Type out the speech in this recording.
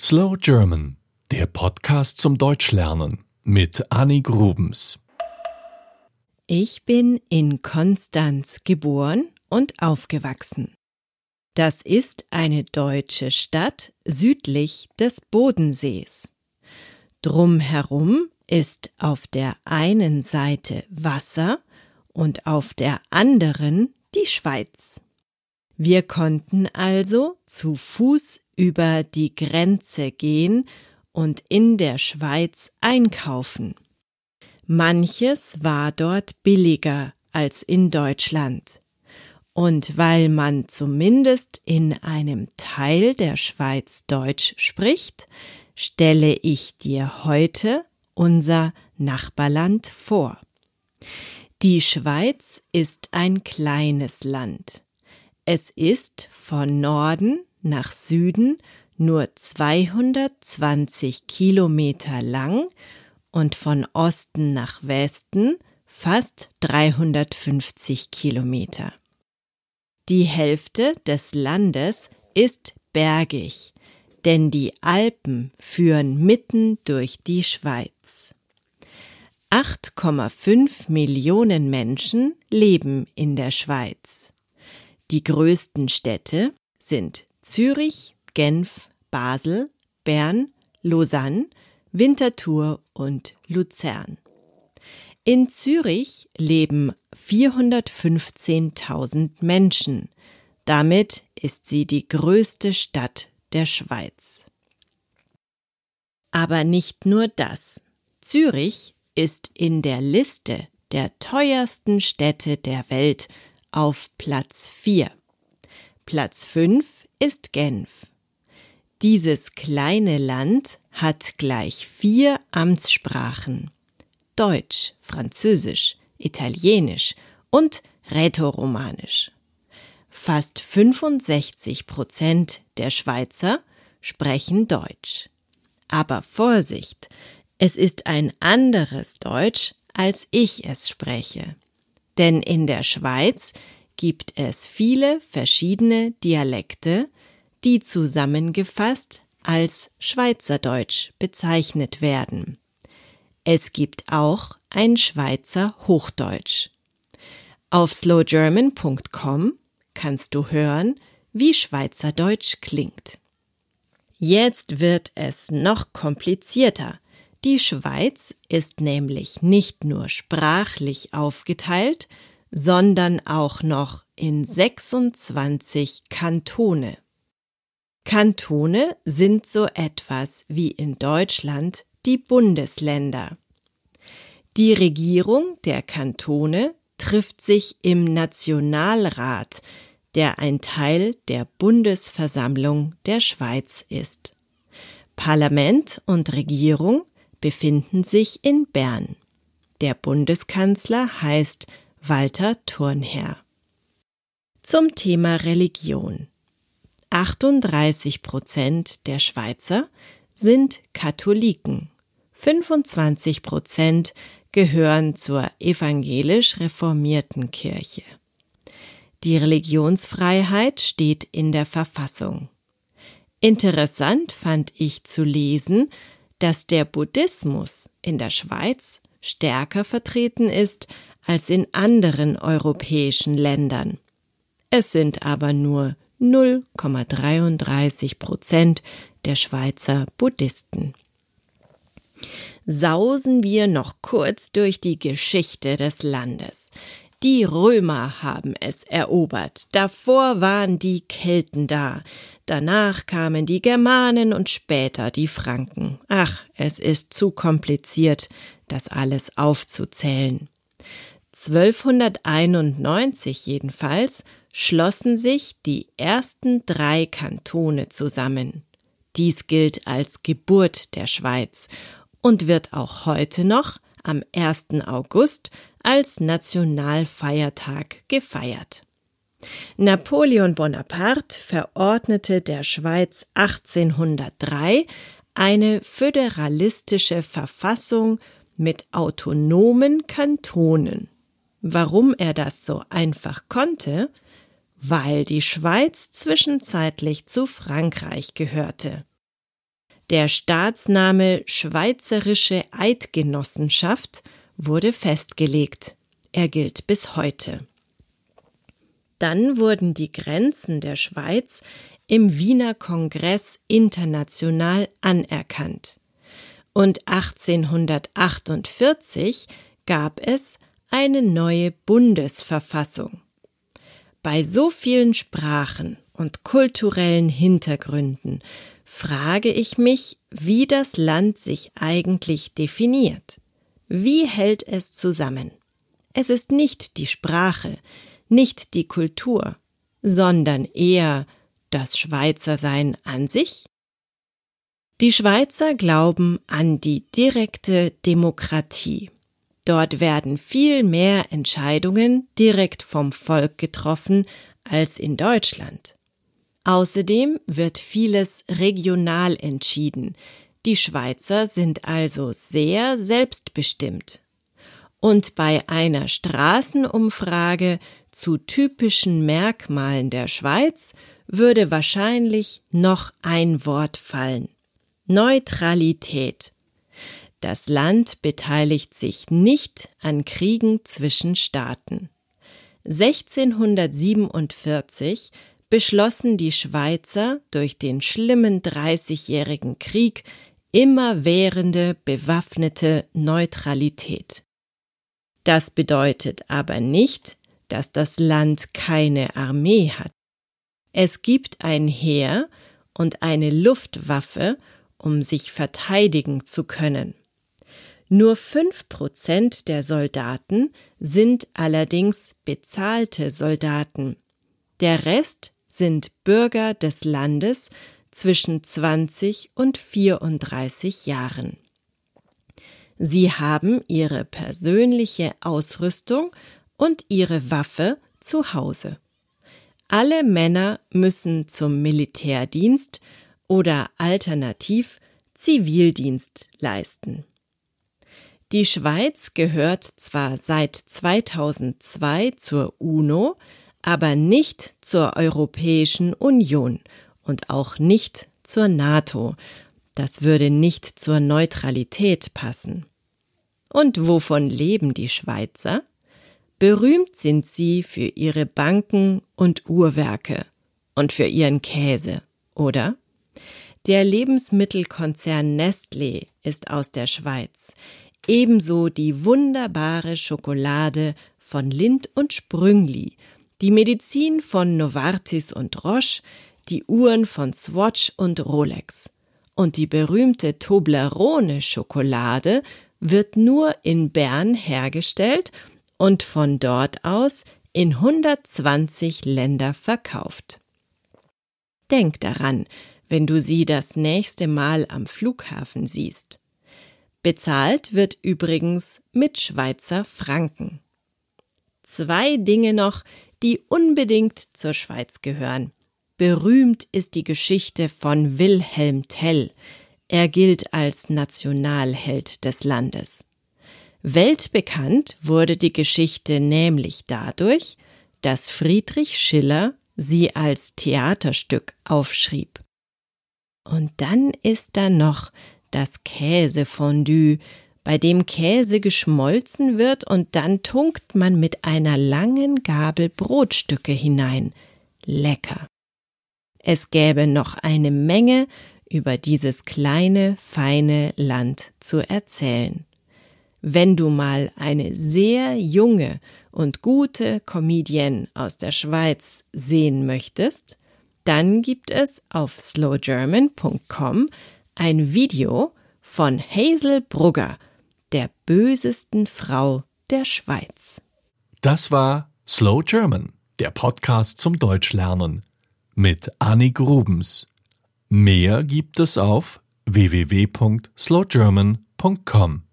Slow German, der Podcast zum Deutschlernen mit Annie Grubens. Ich bin in Konstanz geboren und aufgewachsen. Das ist eine deutsche Stadt südlich des Bodensees. Drumherum ist auf der einen Seite Wasser und auf der anderen die Schweiz. Wir konnten also zu Fuß über die Grenze gehen und in der Schweiz einkaufen. Manches war dort billiger als in Deutschland. Und weil man zumindest in einem Teil der Schweiz Deutsch spricht, stelle ich dir heute unser Nachbarland vor. Die Schweiz ist ein kleines Land. Es ist von Norden nach Süden nur 220 Kilometer lang und von Osten nach Westen fast 350 Kilometer. Die Hälfte des Landes ist bergig, denn die Alpen führen mitten durch die Schweiz. 8,5 Millionen Menschen leben in der Schweiz. Die größten Städte sind Zürich, Genf, Basel, Bern, Lausanne, Winterthur und Luzern. In Zürich leben 415.000 Menschen. Damit ist sie die größte Stadt der Schweiz. Aber nicht nur das. Zürich ist in der Liste der teuersten Städte der Welt auf Platz 4. Platz 5 ist Genf. Dieses kleine Land hat gleich vier Amtssprachen. Deutsch, Französisch, Italienisch und Rätoromanisch. Fast 65 Prozent der Schweizer sprechen Deutsch. Aber Vorsicht, es ist ein anderes Deutsch, als ich es spreche. Denn in der Schweiz gibt es viele verschiedene Dialekte, die zusammengefasst als Schweizerdeutsch bezeichnet werden. Es gibt auch ein Schweizer Hochdeutsch. Auf slowgerman.com kannst du hören, wie Schweizerdeutsch klingt. Jetzt wird es noch komplizierter. Die Schweiz ist nämlich nicht nur sprachlich aufgeteilt, sondern auch noch in 26 Kantone. Kantone sind so etwas wie in Deutschland die Bundesländer. Die Regierung der Kantone trifft sich im Nationalrat, der ein Teil der Bundesversammlung der Schweiz ist. Parlament und Regierung befinden sich in Bern. Der Bundeskanzler heißt Walter Thurnherr. Zum Thema Religion. 38 Prozent der Schweizer sind Katholiken. 25 Prozent gehören zur evangelisch reformierten Kirche. Die Religionsfreiheit steht in der Verfassung. Interessant fand ich zu lesen, dass der Buddhismus in der Schweiz stärker vertreten ist als in anderen europäischen Ländern. Es sind aber nur 0,33 Prozent der Schweizer Buddhisten. Sausen wir noch kurz durch die Geschichte des Landes. Die Römer haben es erobert, davor waren die Kelten da, danach kamen die Germanen und später die Franken. Ach, es ist zu kompliziert, das alles aufzuzählen. 1291 jedenfalls schlossen sich die ersten drei Kantone zusammen. Dies gilt als Geburt der Schweiz und wird auch heute noch am 1. August als Nationalfeiertag gefeiert. Napoleon Bonaparte verordnete der Schweiz 1803 eine föderalistische Verfassung mit autonomen Kantonen. Warum er das so einfach konnte? Weil die Schweiz zwischenzeitlich zu Frankreich gehörte. Der Staatsname Schweizerische Eidgenossenschaft wurde festgelegt. Er gilt bis heute. Dann wurden die Grenzen der Schweiz im Wiener Kongress international anerkannt. Und 1848 gab es eine neue Bundesverfassung. Bei so vielen Sprachen und kulturellen Hintergründen frage ich mich, wie das Land sich eigentlich definiert. Wie hält es zusammen? Es ist nicht die Sprache, nicht die Kultur, sondern eher das Schweizersein an sich? Die Schweizer glauben an die direkte Demokratie. Dort werden viel mehr Entscheidungen direkt vom Volk getroffen als in Deutschland. Außerdem wird vieles regional entschieden. Die Schweizer sind also sehr selbstbestimmt. Und bei einer Straßenumfrage zu typischen Merkmalen der Schweiz würde wahrscheinlich noch ein Wort fallen. Neutralität. Das Land beteiligt sich nicht an Kriegen zwischen Staaten. 1647 beschlossen die Schweizer durch den schlimmen Dreißigjährigen Krieg immerwährende bewaffnete Neutralität. Das bedeutet aber nicht, dass das Land keine Armee hat. Es gibt ein Heer und eine Luftwaffe, um sich verteidigen zu können. Nur fünf Prozent der Soldaten sind allerdings bezahlte Soldaten. Der Rest sind Bürger des Landes zwischen 20 und 34 Jahren. Sie haben ihre persönliche Ausrüstung und ihre Waffe zu Hause. Alle Männer müssen zum Militärdienst oder alternativ Zivildienst leisten. Die Schweiz gehört zwar seit 2002 zur UNO, aber nicht zur Europäischen Union und auch nicht zur NATO. Das würde nicht zur Neutralität passen. Und wovon leben die Schweizer? Berühmt sind sie für ihre Banken und Uhrwerke und für ihren Käse, oder? Der Lebensmittelkonzern Nestlé ist aus der Schweiz, ebenso die wunderbare Schokolade von Lind und Sprüngli, die Medizin von Novartis und Roche, die Uhren von Swatch und Rolex. Und die berühmte Toblerone Schokolade wird nur in Bern hergestellt und von dort aus in 120 Länder verkauft. Denk daran, wenn du sie das nächste Mal am Flughafen siehst. Bezahlt wird übrigens mit Schweizer Franken. Zwei Dinge noch, die unbedingt zur Schweiz gehören. Berühmt ist die Geschichte von Wilhelm Tell. Er gilt als Nationalheld des Landes. Weltbekannt wurde die Geschichte nämlich dadurch, dass Friedrich Schiller sie als Theaterstück aufschrieb. Und dann ist da noch das Käsefondue, bei dem Käse geschmolzen wird und dann tunkt man mit einer langen Gabel Brotstücke hinein. Lecker. Es gäbe noch eine Menge über dieses kleine, feine Land zu erzählen. Wenn du mal eine sehr junge und gute Comedienne aus der Schweiz sehen möchtest, dann gibt es auf slowgerman.com ein Video von Hazel Brugger, der bösesten Frau der Schweiz. Das war Slow German, der Podcast zum Deutschlernen mit Annie Grubens. Mehr gibt es auf www.slowgerman.com.